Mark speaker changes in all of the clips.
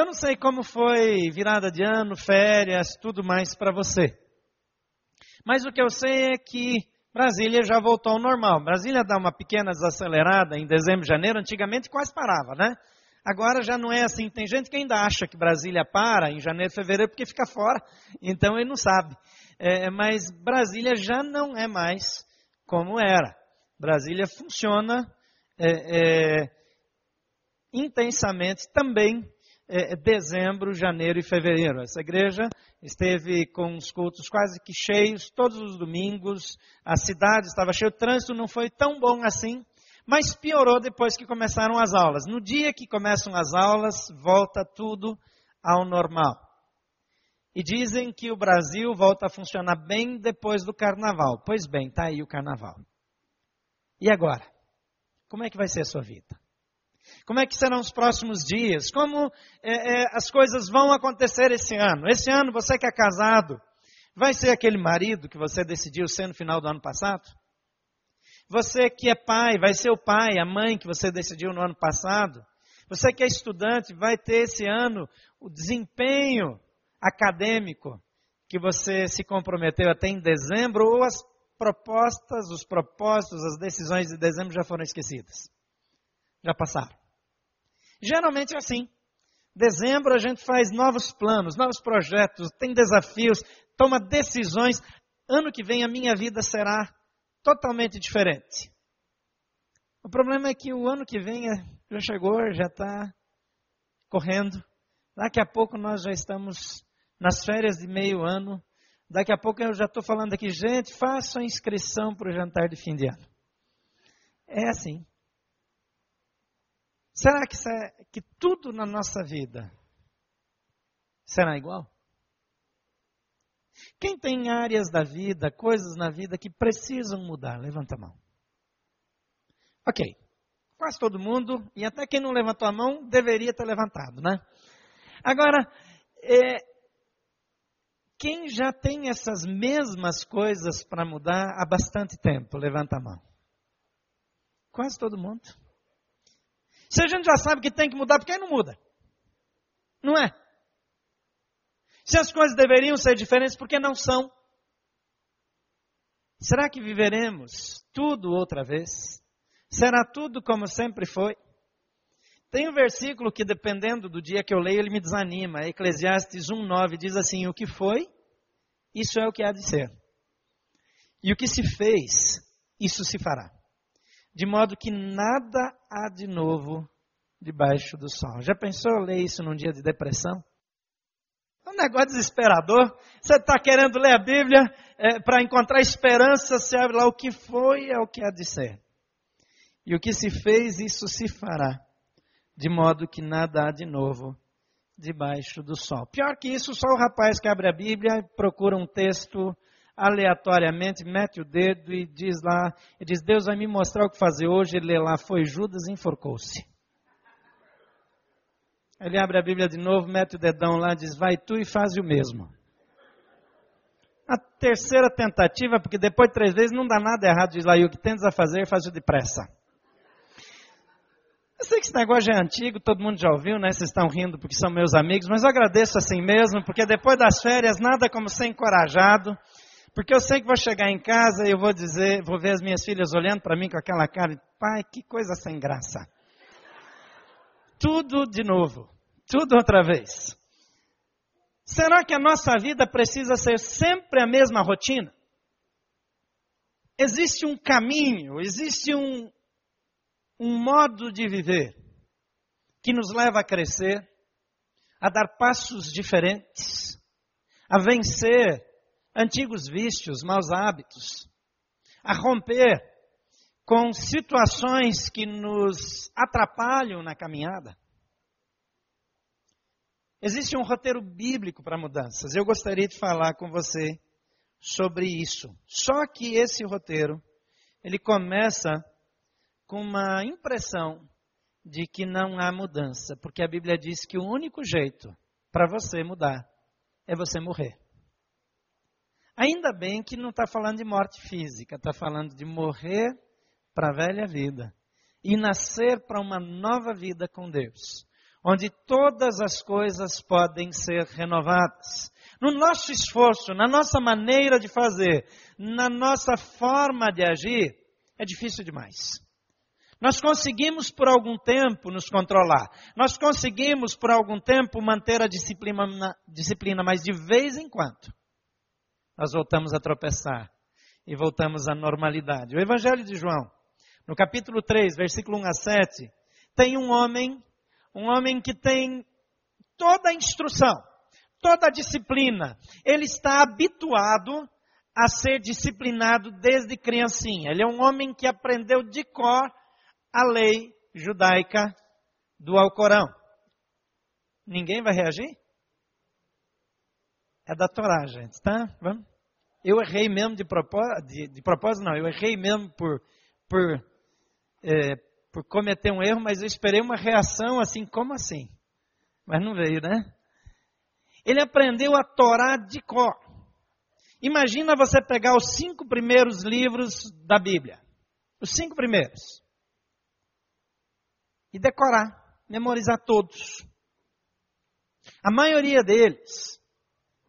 Speaker 1: Eu não sei como foi virada de ano, férias, tudo mais para você. Mas o que eu sei é que Brasília já voltou ao normal. Brasília dá uma pequena desacelerada em dezembro, janeiro, antigamente quase parava, né? Agora já não é assim. Tem gente que ainda acha que Brasília para em janeiro, fevereiro, porque fica fora. Então ele não sabe. É, mas Brasília já não é mais como era. Brasília funciona é, é, intensamente também dezembro, janeiro e fevereiro. Essa igreja esteve com os cultos quase que cheios todos os domingos. A cidade estava cheia, o trânsito não foi tão bom assim mas piorou depois que começaram as aulas. No dia que começam as aulas, volta tudo ao normal. E dizem que o Brasil volta a funcionar bem depois do carnaval. Pois bem, está aí o carnaval. E agora? Como é que vai ser a sua vida? Como é que serão os próximos dias? Como é, é, as coisas vão acontecer esse ano? Esse ano, você que é casado, vai ser aquele marido que você decidiu ser no final do ano passado? Você que é pai, vai ser o pai, a mãe que você decidiu no ano passado. Você que é estudante, vai ter esse ano o desempenho acadêmico que você se comprometeu até em dezembro, ou as propostas, os propósitos, as decisões de dezembro já foram esquecidas. Já passaram. Geralmente é assim. Dezembro a gente faz novos planos, novos projetos, tem desafios, toma decisões. Ano que vem a minha vida será totalmente diferente. O problema é que o ano que vem é, já chegou, já está correndo. Daqui a pouco nós já estamos nas férias de meio ano. Daqui a pouco eu já estou falando aqui, gente, faça a inscrição para o jantar de fim de ano. É assim. Será que, que tudo na nossa vida será igual? Quem tem áreas da vida, coisas na vida que precisam mudar? Levanta a mão. Ok. Quase todo mundo, e até quem não levantou a mão, deveria ter levantado, né? Agora, é, quem já tem essas mesmas coisas para mudar há bastante tempo? Levanta a mão. Quase todo mundo. Se a gente já sabe que tem que mudar, por que não muda? Não é? Se as coisas deveriam ser diferentes, por que não são? Será que viveremos tudo outra vez? Será tudo como sempre foi? Tem um versículo que, dependendo do dia que eu leio, ele me desanima. Eclesiastes 1,9 diz assim: O que foi, isso é o que há de ser. E o que se fez, isso se fará. De modo que nada há de novo debaixo do sol. Já pensou ler isso num dia de depressão? É um negócio desesperador. Você está querendo ler a Bíblia é, para encontrar esperança, você abre lá o que foi, é o que há de ser. E o que se fez, isso se fará. De modo que nada há de novo debaixo do sol. Pior que isso, só o rapaz que abre a Bíblia, procura um texto aleatoriamente, mete o dedo e diz lá, e diz, Deus vai me mostrar o que fazer hoje, ele lê lá, foi Judas e enforcou-se. Ele abre a Bíblia de novo, mete o dedão lá, diz: Vai tu e faz o mesmo. A terceira tentativa, porque depois de três vezes não dá nada errado, diz lá: E o que tens a fazer, faz o depressa. Eu sei que esse negócio é antigo, todo mundo já ouviu, né? Vocês estão rindo porque são meus amigos, mas eu agradeço assim mesmo, porque depois das férias, nada como ser encorajado. Porque eu sei que vou chegar em casa e eu vou dizer, vou ver as minhas filhas olhando para mim com aquela cara, pai, que coisa sem graça tudo de novo, tudo outra vez. Será que a nossa vida precisa ser sempre a mesma rotina? Existe um caminho, existe um, um modo de viver que nos leva a crescer, a dar passos diferentes, a vencer antigos vícios, maus hábitos, a romper com situações que nos atrapalham na caminhada. Existe um roteiro bíblico para mudanças. Eu gostaria de falar com você sobre isso. Só que esse roteiro, ele começa com uma impressão de que não há mudança, porque a Bíblia diz que o único jeito para você mudar é você morrer. Ainda bem que não está falando de morte física, está falando de morrer para a velha vida e nascer para uma nova vida com Deus. onde todas as coisas podem ser renovadas. No nosso esforço, na nossa maneira de fazer, na nossa forma de agir, é difícil demais. Nós conseguimos por algum tempo nos controlar. Nós conseguimos por algum tempo manter a disciplina, disciplina, mas de vez em quando nós voltamos a tropeçar e voltamos à normalidade. O Evangelho de João, no capítulo 3, versículo 1 a 7, tem um homem, um homem que tem toda a instrução, toda a disciplina. Ele está habituado a ser disciplinado desde criancinha. Ele é um homem que aprendeu de cor a lei judaica do Alcorão. Ninguém vai reagir? É da Torá, gente, tá? Vamos? Eu errei mesmo de propósito, de, de propósito não, eu errei mesmo por, por, é, por cometer um erro, mas eu esperei uma reação assim, como assim? Mas não veio, né? Ele aprendeu a Torá de cor. Imagina você pegar os cinco primeiros livros da Bíblia. Os cinco primeiros e decorar, memorizar todos. A maioria deles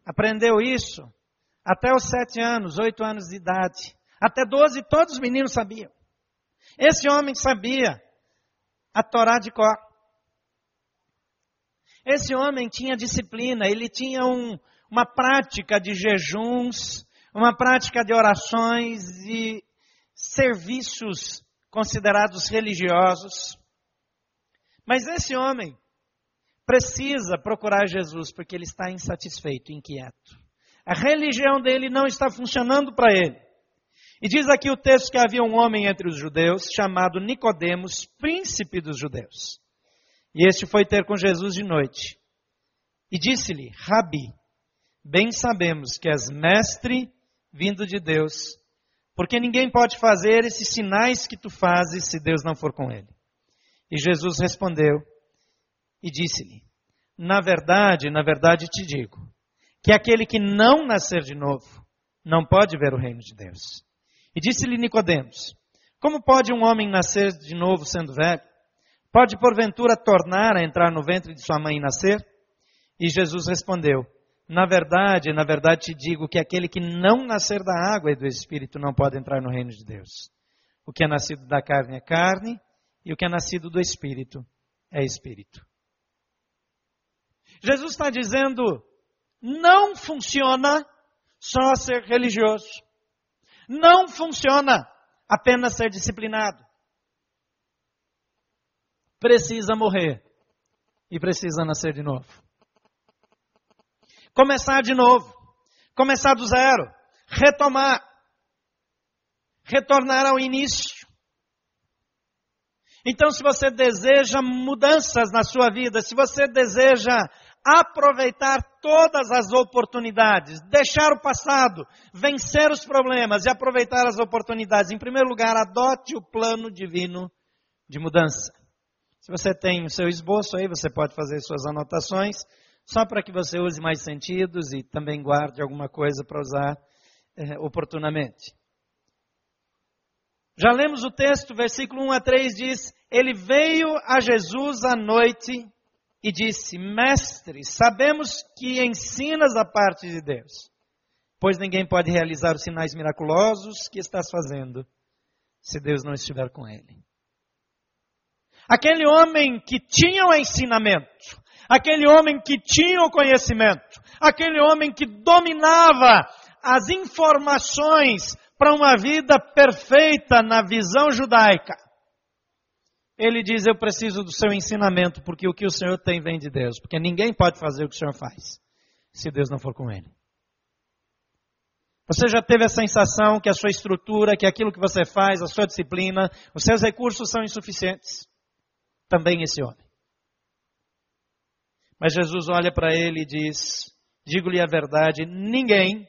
Speaker 1: aprendeu isso até os sete anos, oito anos de idade. Até doze, todos os meninos sabiam. Esse homem sabia a Torá de cor. Esse homem tinha disciplina, ele tinha um, uma prática de jejuns, uma prática de orações e serviços considerados religiosos. Mas esse homem precisa procurar Jesus porque ele está insatisfeito, inquieto. A religião dele não está funcionando para ele. E diz aqui o texto que havia um homem entre os judeus chamado Nicodemos, príncipe dos judeus. E este foi ter com Jesus de noite. E disse-lhe: Rabi, bem sabemos que és mestre vindo de Deus, porque ninguém pode fazer esses sinais que tu fazes se Deus não for com ele. E Jesus respondeu e disse-lhe: Na verdade, na verdade te digo, que aquele que não nascer de novo não pode ver o reino de Deus. E disse-lhe Nicodemos: Como pode um homem nascer de novo sendo velho? Pode porventura tornar a entrar no ventre de sua mãe e nascer? E Jesus respondeu: Na verdade, na verdade te digo que aquele que não nascer da água e do espírito não pode entrar no reino de Deus. O que é nascido da carne é carne, e o que é nascido do Espírito é Espírito. Jesus está dizendo: não funciona só ser religioso. Não funciona apenas ser disciplinado. Precisa morrer e precisa nascer de novo. Começar de novo. Começar do zero. Retomar. Retornar ao início. Então, se você deseja mudanças na sua vida, se você deseja aproveitar todas as oportunidades, deixar o passado, vencer os problemas e aproveitar as oportunidades, em primeiro lugar, adote o plano divino de mudança. Se você tem o seu esboço aí, você pode fazer suas anotações, só para que você use mais sentidos e também guarde alguma coisa para usar eh, oportunamente. Já lemos o texto, versículo 1 a 3 diz: Ele veio a Jesus à noite e disse: Mestre, sabemos que ensinas a parte de Deus, pois ninguém pode realizar os sinais miraculosos que estás fazendo se Deus não estiver com ele. Aquele homem que tinha o ensinamento, aquele homem que tinha o conhecimento, aquele homem que dominava as informações para uma vida perfeita na visão judaica. Ele diz: Eu preciso do seu ensinamento, porque o que o Senhor tem vem de Deus. Porque ninguém pode fazer o que o Senhor faz, se Deus não for com ele. Você já teve a sensação que a sua estrutura, que aquilo que você faz, a sua disciplina, os seus recursos são insuficientes? Também esse homem. Mas Jesus olha para ele e diz: Digo-lhe a verdade, ninguém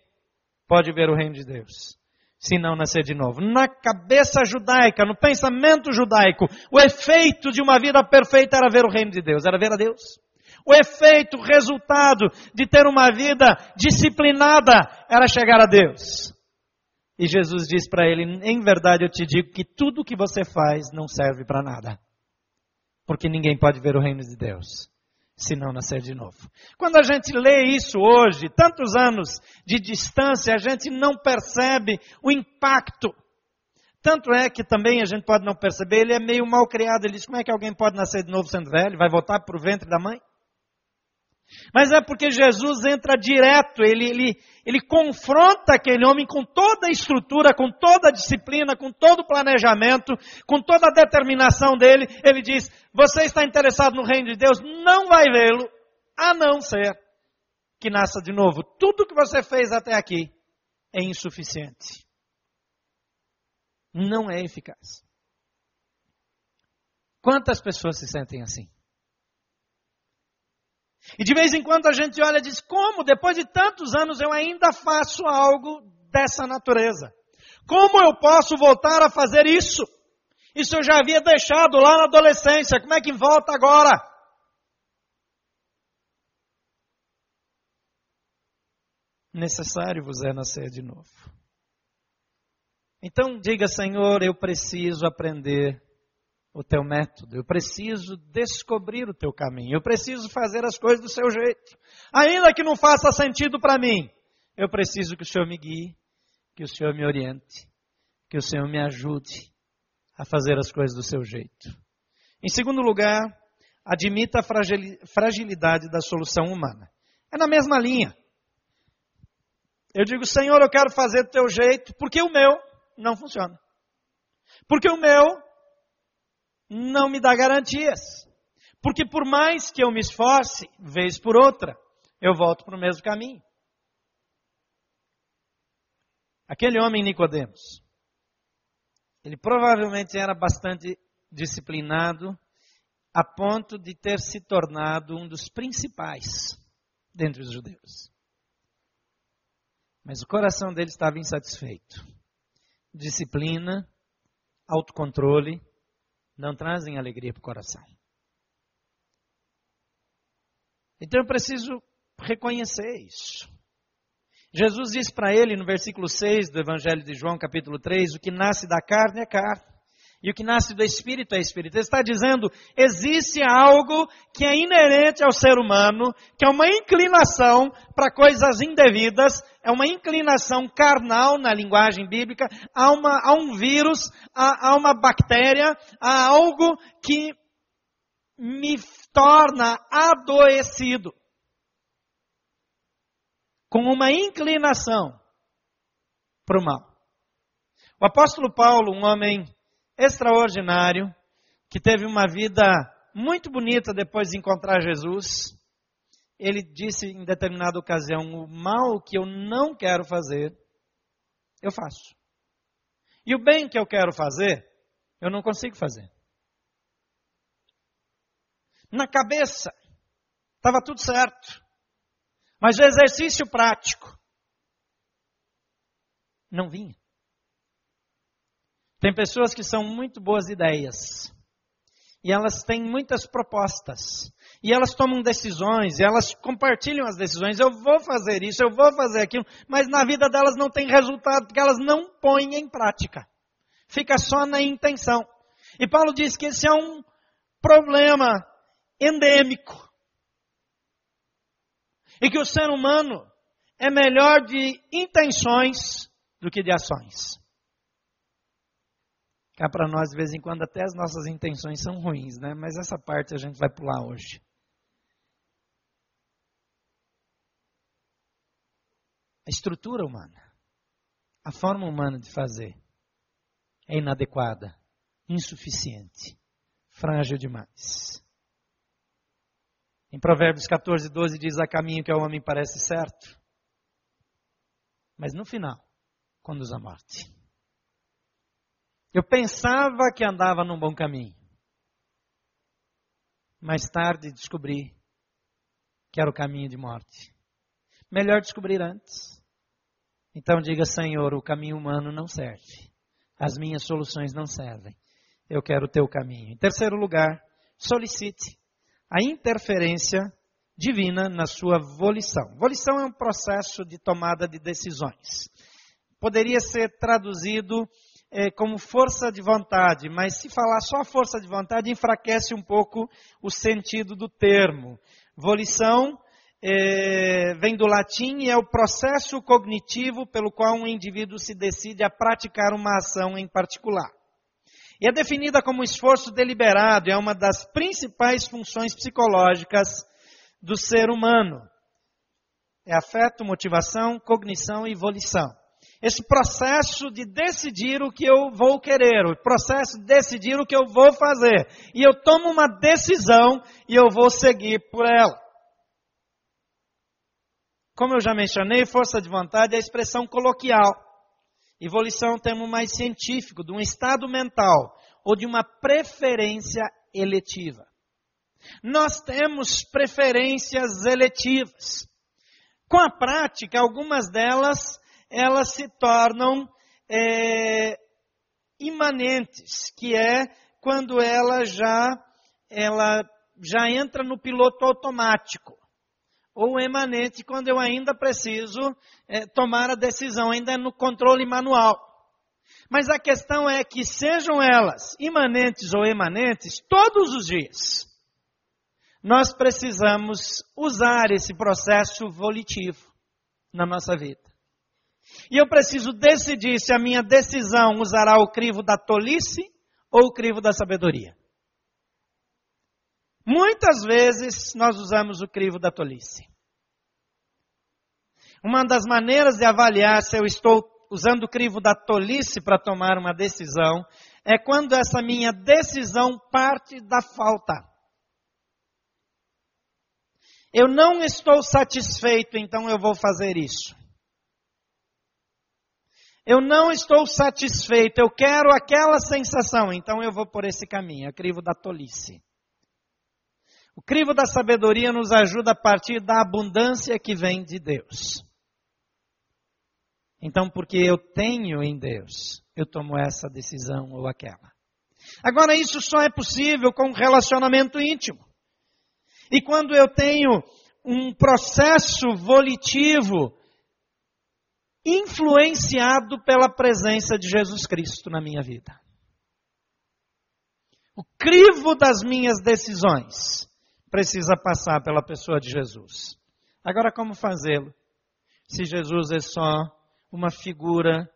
Speaker 1: pode ver o reino de Deus se não nascer de novo. Na cabeça judaica, no pensamento judaico, o efeito de uma vida perfeita era ver o reino de Deus, era ver a Deus. O efeito, o resultado de ter uma vida disciplinada era chegar a Deus. E Jesus diz para ele: Em verdade eu te digo que tudo que você faz não serve para nada. Porque ninguém pode ver o reino de Deus se não nascer de novo. Quando a gente lê isso hoje, tantos anos de distância, a gente não percebe o impacto. Tanto é que também a gente pode não perceber, ele é meio mal criado. Ele diz: como é que alguém pode nascer de novo sendo velho? Vai voltar para o ventre da mãe? Mas é porque Jesus entra direto, ele, ele, ele confronta aquele homem com toda a estrutura, com toda a disciplina, com todo o planejamento, com toda a determinação dele. Ele diz: Você está interessado no reino de Deus? Não vai vê-lo, a não ser que nasça de novo. Tudo que você fez até aqui é insuficiente. Não é eficaz. Quantas pessoas se sentem assim? E de vez em quando a gente olha e diz: como depois de tantos anos eu ainda faço algo dessa natureza? Como eu posso voltar a fazer isso? Isso eu já havia deixado lá na adolescência, como é que volta agora? Necessário vos é nascer de novo. Então diga, Senhor, eu preciso aprender o teu método, eu preciso descobrir o teu caminho, eu preciso fazer as coisas do seu jeito. Ainda que não faça sentido para mim, eu preciso que o Senhor me guie, que o Senhor me oriente, que o Senhor me ajude a fazer as coisas do seu jeito. Em segundo lugar, admita a fragilidade da solução humana. É na mesma linha. Eu digo, Senhor, eu quero fazer do teu jeito, porque o meu não funciona. Porque o meu não me dá garantias. Porque por mais que eu me esforce, vez por outra, eu volto para o mesmo caminho. Aquele homem Nicodemos, ele provavelmente era bastante disciplinado a ponto de ter se tornado um dos principais dentre os judeus. Mas o coração dele estava insatisfeito. Disciplina, autocontrole, não trazem alegria para o coração. Então eu preciso reconhecer isso. Jesus diz para ele no versículo 6 do Evangelho de João, capítulo 3, o que nasce da carne é carne. E o que nasce do Espírito é Espírito. Ele está dizendo, existe algo que é inerente ao ser humano, que é uma inclinação para coisas indevidas, é uma inclinação carnal na linguagem bíblica, há, uma, há um vírus, há, há uma bactéria, há algo que me torna adoecido. Com uma inclinação para o mal. O apóstolo Paulo, um homem extraordinário, que teve uma vida muito bonita depois de encontrar Jesus. Ele disse em determinada ocasião: O mal que eu não quero fazer, eu faço. E o bem que eu quero fazer, eu não consigo fazer. Na cabeça, estava tudo certo. Mas o exercício prático não vinha. Tem pessoas que são muito boas ideias. E elas têm muitas propostas. E elas tomam decisões, e elas compartilham as decisões. Eu vou fazer isso, eu vou fazer aquilo, mas na vida delas não tem resultado, porque elas não põem em prática. Fica só na intenção. E Paulo diz que esse é um problema endêmico. E que o ser humano é melhor de intenções do que de ações. Cá para nós, de vez em quando, até as nossas intenções são ruins, né? Mas essa parte a gente vai pular hoje. A estrutura humana, a forma humana de fazer é inadequada, insuficiente, frágil demais. Em Provérbios 14, 12 diz: a caminho que ao homem parece certo, mas no final conduz à morte. Eu pensava que andava num bom caminho. Mais tarde descobri que era o caminho de morte. Melhor descobrir antes. Então diga, Senhor, o caminho humano não serve. As minhas soluções não servem. Eu quero o teu caminho. Em terceiro lugar, solicite a interferência divina na sua volição. Volição é um processo de tomada de decisões. Poderia ser traduzido é, como força de vontade, mas se falar só força de vontade enfraquece um pouco o sentido do termo. Volição é, vem do latim e é o processo cognitivo pelo qual um indivíduo se decide a praticar uma ação em particular. E é definida como esforço deliberado, é uma das principais funções psicológicas do ser humano. É afeto, motivação, cognição e volição. Esse processo de decidir o que eu vou querer, o processo de decidir o que eu vou fazer. E eu tomo uma decisão e eu vou seguir por ela. Como eu já mencionei, força de vontade é a expressão coloquial. E volição é um termo mais científico, de um estado mental ou de uma preferência eletiva. Nós temos preferências eletivas. Com a prática, algumas delas elas se tornam é, imanentes, que é quando ela já ela já entra no piloto automático ou emanente quando eu ainda preciso é, tomar a decisão, ainda no controle manual. Mas a questão é que sejam elas imanentes ou emanentes, todos os dias, nós precisamos usar esse processo volitivo na nossa vida. E eu preciso decidir se a minha decisão usará o crivo da tolice ou o crivo da sabedoria. Muitas vezes nós usamos o crivo da tolice. Uma das maneiras de avaliar se eu estou usando o crivo da tolice para tomar uma decisão é quando essa minha decisão parte da falta. Eu não estou satisfeito, então eu vou fazer isso. Eu não estou satisfeito, eu quero aquela sensação, então eu vou por esse caminho, é crivo da tolice. O crivo da sabedoria nos ajuda a partir da abundância que vem de Deus. Então, porque eu tenho em Deus, eu tomo essa decisão ou aquela. Agora, isso só é possível com um relacionamento íntimo. E quando eu tenho um processo volitivo influenciado pela presença de Jesus Cristo na minha vida. O crivo das minhas decisões precisa passar pela pessoa de Jesus. Agora, como fazê-lo? Se Jesus é só uma figura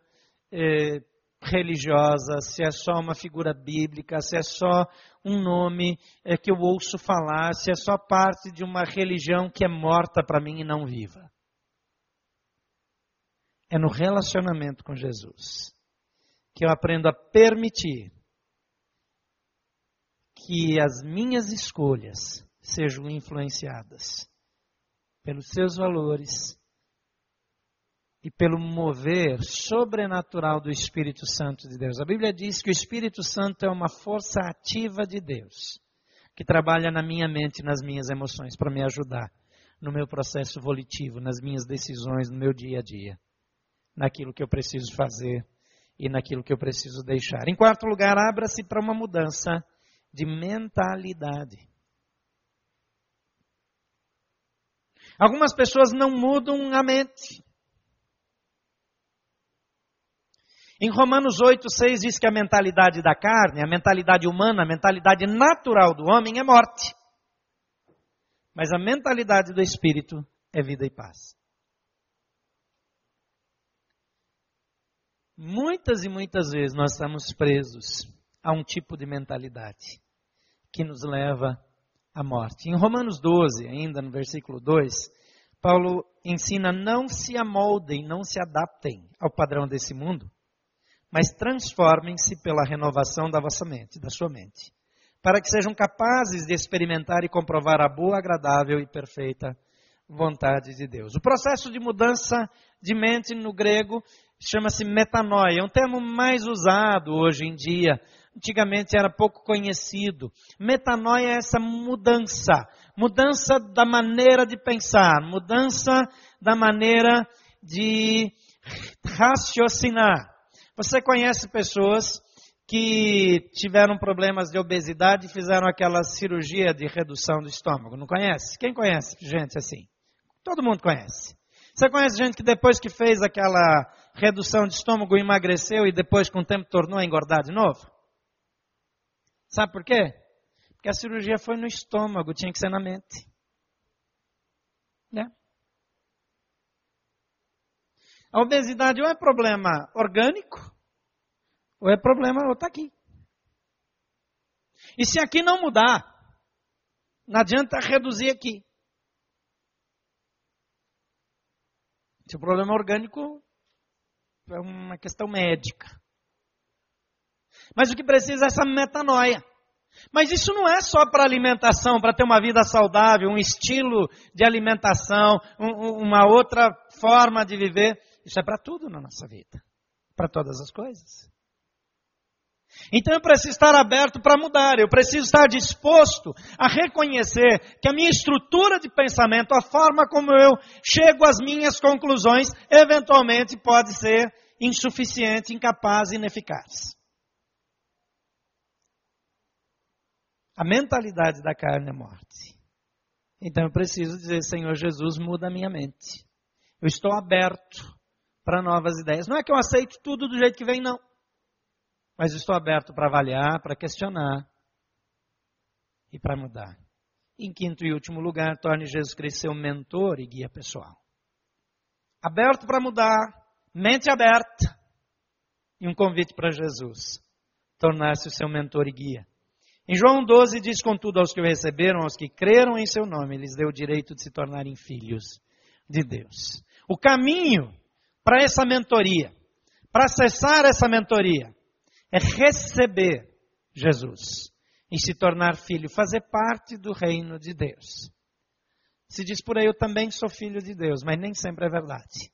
Speaker 1: eh, religiosa, se é só uma figura bíblica, se é só um nome é, que eu ouço falar, se é só parte de uma religião que é morta para mim e não viva. É no relacionamento com Jesus que eu aprendo a permitir que as minhas escolhas sejam influenciadas pelos seus valores e pelo mover sobrenatural do Espírito Santo de Deus. A Bíblia diz que o Espírito Santo é uma força ativa de Deus, que trabalha na minha mente e nas minhas emoções para me ajudar no meu processo volitivo, nas minhas decisões, no meu dia a dia, naquilo que eu preciso fazer e naquilo que eu preciso deixar. Em quarto lugar, abra-se para uma mudança de mentalidade. Algumas pessoas não mudam a mente. Em Romanos 8, 6 diz que a mentalidade da carne, a mentalidade humana, a mentalidade natural do homem é morte. Mas a mentalidade do espírito é vida e paz. Muitas e muitas vezes nós estamos presos a um tipo de mentalidade que nos leva à morte. Em Romanos 12, ainda no versículo 2, Paulo ensina: não se amoldem, não se adaptem ao padrão desse mundo, mas transformem-se pela renovação da vossa mente, da sua mente, para que sejam capazes de experimentar e comprovar a boa, agradável e perfeita vontade de Deus. O processo de mudança de mente no grego chama-se metanoia, é um termo mais usado hoje em dia. Antigamente era pouco conhecido. Metanoia é essa mudança, mudança da maneira de pensar, mudança da maneira de raciocinar. Você conhece pessoas que tiveram problemas de obesidade e fizeram aquela cirurgia de redução do estômago? Não conhece? Quem conhece gente assim? Todo mundo conhece. Você conhece gente que depois que fez aquela redução de estômago emagreceu e depois com o tempo tornou a engordar de novo? Sabe por quê? Porque a cirurgia foi no estômago, tinha que ser na mente. É. A obesidade ou é problema orgânico, ou é problema ou está aqui. E se aqui não mudar, não adianta reduzir aqui. Se o problema orgânico, é uma questão médica. Mas o que precisa é essa metanoia. Mas isso não é só para alimentação, para ter uma vida saudável, um estilo de alimentação, um, uma outra forma de viver. Isso é para tudo na nossa vida, para todas as coisas. Então eu preciso estar aberto para mudar, eu preciso estar disposto a reconhecer que a minha estrutura de pensamento, a forma como eu chego às minhas conclusões, eventualmente pode ser insuficiente, incapaz, ineficaz. A mentalidade da carne é morte. Então eu preciso dizer, Senhor Jesus, muda a minha mente. Eu estou aberto para novas ideias. Não é que eu aceito tudo do jeito que vem, não. Mas estou aberto para avaliar, para questionar e para mudar. Em quinto e último lugar, torne Jesus Cristo seu mentor e guia pessoal. Aberto para mudar, mente aberta e um convite para Jesus tornar-se o seu mentor e guia. Em João 12 diz, contudo, aos que o receberam, aos que creram em seu nome, eles deu o direito de se tornarem filhos de Deus. O caminho para essa mentoria, para acessar essa mentoria, é receber Jesus e se tornar filho, fazer parte do reino de Deus. Se diz por aí, eu também sou filho de Deus, mas nem sempre é verdade.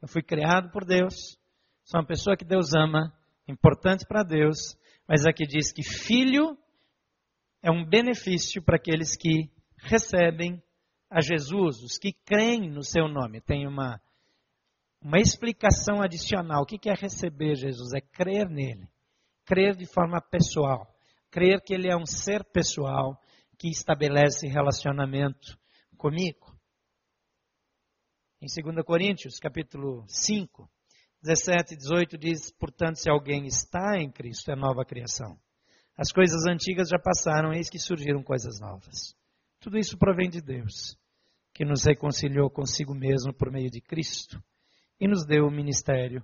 Speaker 1: Eu fui criado por Deus, sou uma pessoa que Deus ama, importante para Deus, mas aqui diz que filho é um benefício para aqueles que recebem a Jesus, os que creem no seu nome. Tem uma, uma explicação adicional. O que é receber Jesus? É crer nele. Crer de forma pessoal. Crer que ele é um ser pessoal que estabelece relacionamento comigo. Em 2 Coríntios, capítulo 5, 17 e 18 diz, portanto, se alguém está em Cristo, é nova criação. As coisas antigas já passaram, eis que surgiram coisas novas. Tudo isso provém de Deus, que nos reconciliou consigo mesmo por meio de Cristo e nos deu o ministério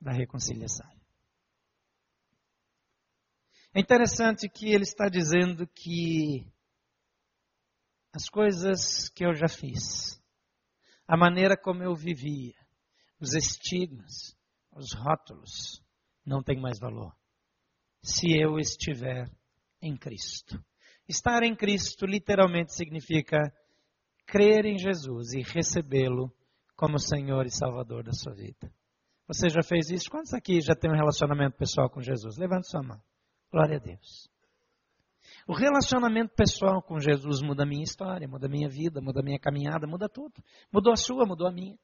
Speaker 1: da reconciliação. É interessante que ele está dizendo que as coisas que eu já fiz, a maneira como eu vivia, os estigmas, os rótulos, não tem mais valor se eu estiver em Cristo. Estar em Cristo literalmente significa crer em Jesus e recebê-lo como Senhor e Salvador da sua vida. Você já fez isso? Quantos aqui já tem um relacionamento pessoal com Jesus? Levante sua mão. Glória a Deus. O relacionamento pessoal com Jesus muda a minha história, muda a minha vida, muda a minha caminhada, muda tudo. Mudou a sua, mudou a minha.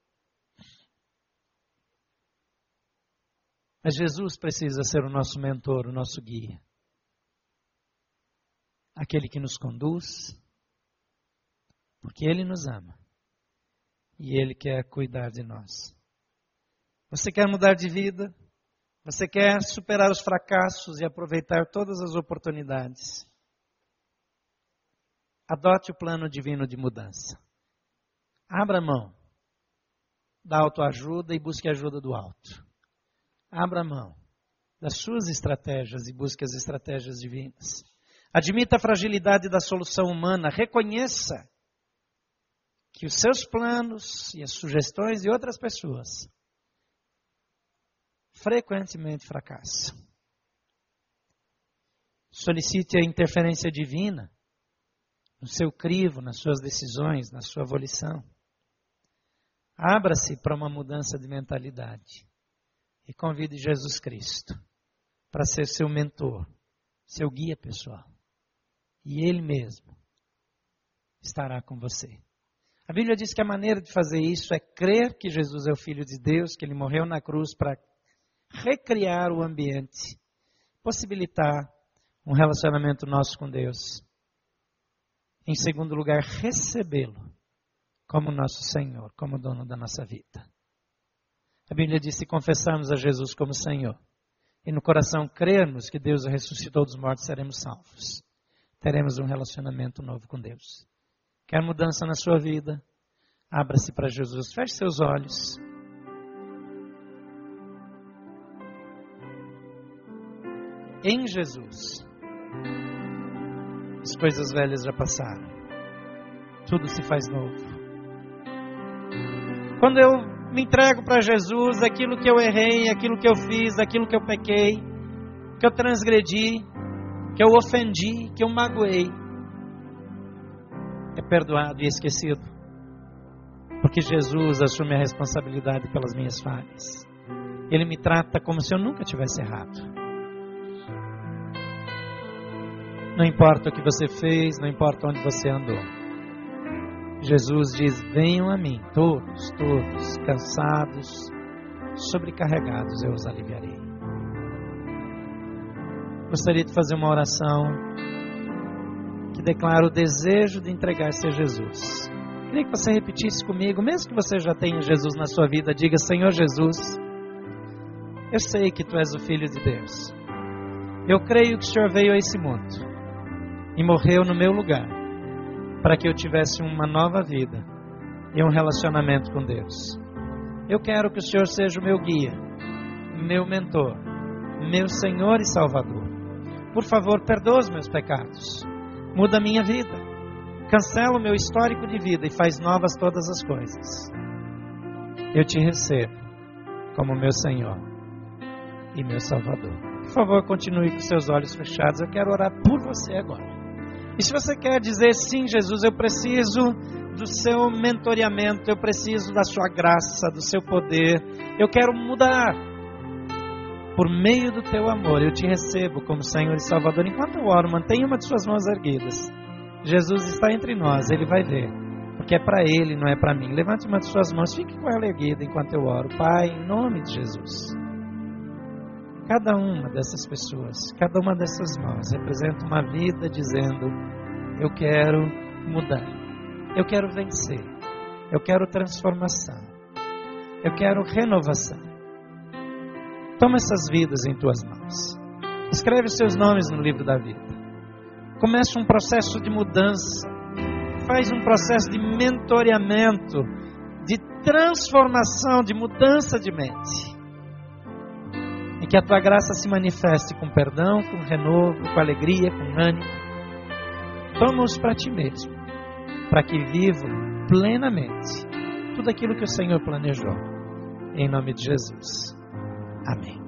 Speaker 1: Mas Jesus precisa ser o nosso mentor, o nosso guia. Aquele que nos conduz, porque Ele nos ama e Ele quer cuidar de nós. Você quer mudar de vida? Você quer superar os fracassos e aproveitar todas as oportunidades? Adote o plano divino de mudança. Abra mão da autoajuda e busque ajuda do alto. Abra mão das suas estratégias e busque as estratégias divinas. Admita a fragilidade da solução humana, reconheça que os seus planos e as sugestões de outras pessoas frequentemente fracassam. Solicite a interferência divina no seu crivo, nas suas decisões, na sua volição. Abra-se para uma mudança de mentalidade e convide Jesus Cristo para ser seu mentor, seu guia pessoal. E Ele mesmo estará com você. A Bíblia diz que a maneira de fazer isso é crer que Jesus é o Filho de Deus, que Ele morreu na cruz para recriar o ambiente, possibilitar um relacionamento nosso com Deus. Em segundo lugar, recebê-lo como nosso Senhor, como dono da nossa vida. A Bíblia diz: se confessarmos a Jesus como Senhor e no coração crermos que Deus ressuscitou dos mortos, seremos salvos. Teremos um relacionamento novo com Deus. Quer mudança na sua vida? Abra-se para Jesus, feche seus olhos. Em Jesus, as coisas velhas já passaram, tudo se faz novo. Quando eu me entrego para Jesus, aquilo que eu errei, aquilo que eu fiz, aquilo que eu pequei, que eu transgredi, que eu ofendi, que eu magoei, é perdoado e esquecido. Porque Jesus assume a responsabilidade pelas minhas falhas. Ele me trata como se eu nunca tivesse errado. Não importa o que você fez, não importa onde você andou. Jesus diz: Venham a mim, todos, todos, cansados, sobrecarregados, eu os aliviarei. Gostaria de fazer uma oração que declara o desejo de entregar-se a Jesus. Queria que você repetisse comigo, mesmo que você já tenha Jesus na sua vida, diga: Senhor Jesus, eu sei que tu és o Filho de Deus. Eu creio que o Senhor veio a esse mundo e morreu no meu lugar para que eu tivesse uma nova vida e um relacionamento com Deus. Eu quero que o Senhor seja o meu guia, meu mentor, meu Senhor e Salvador. Por favor, perdoa os meus pecados, muda a minha vida, cancela o meu histórico de vida e faz novas todas as coisas. Eu te recebo como meu Senhor e meu Salvador. Por favor, continue com seus olhos fechados. Eu quero orar por você agora. E se você quer dizer sim, Jesus, eu preciso do seu mentoreamento, eu preciso da sua graça, do seu poder, eu quero mudar. Por meio do teu amor, eu te recebo como Senhor e Salvador. Enquanto eu oro, mantenha uma de suas mãos erguidas. Jesus está entre nós, ele vai ver. Porque é para ele, não é para mim. Levante uma de suas mãos, fique com ela erguida enquanto eu oro. Pai, em nome de Jesus. Cada uma dessas pessoas, cada uma dessas mãos representa uma vida dizendo: Eu quero mudar, eu quero vencer, eu quero transformação, eu quero renovação. Toma essas vidas em tuas mãos, escreve seus nomes no livro da vida, começa um processo de mudança, faz um processo de mentoreamento, de transformação, de mudança de mente e que a tua graça se manifeste com perdão, com renovo, com alegria, com ânimo. Toma-os para ti mesmo, para que vivam plenamente tudo aquilo que o Senhor planejou. Em nome de Jesus. Amém.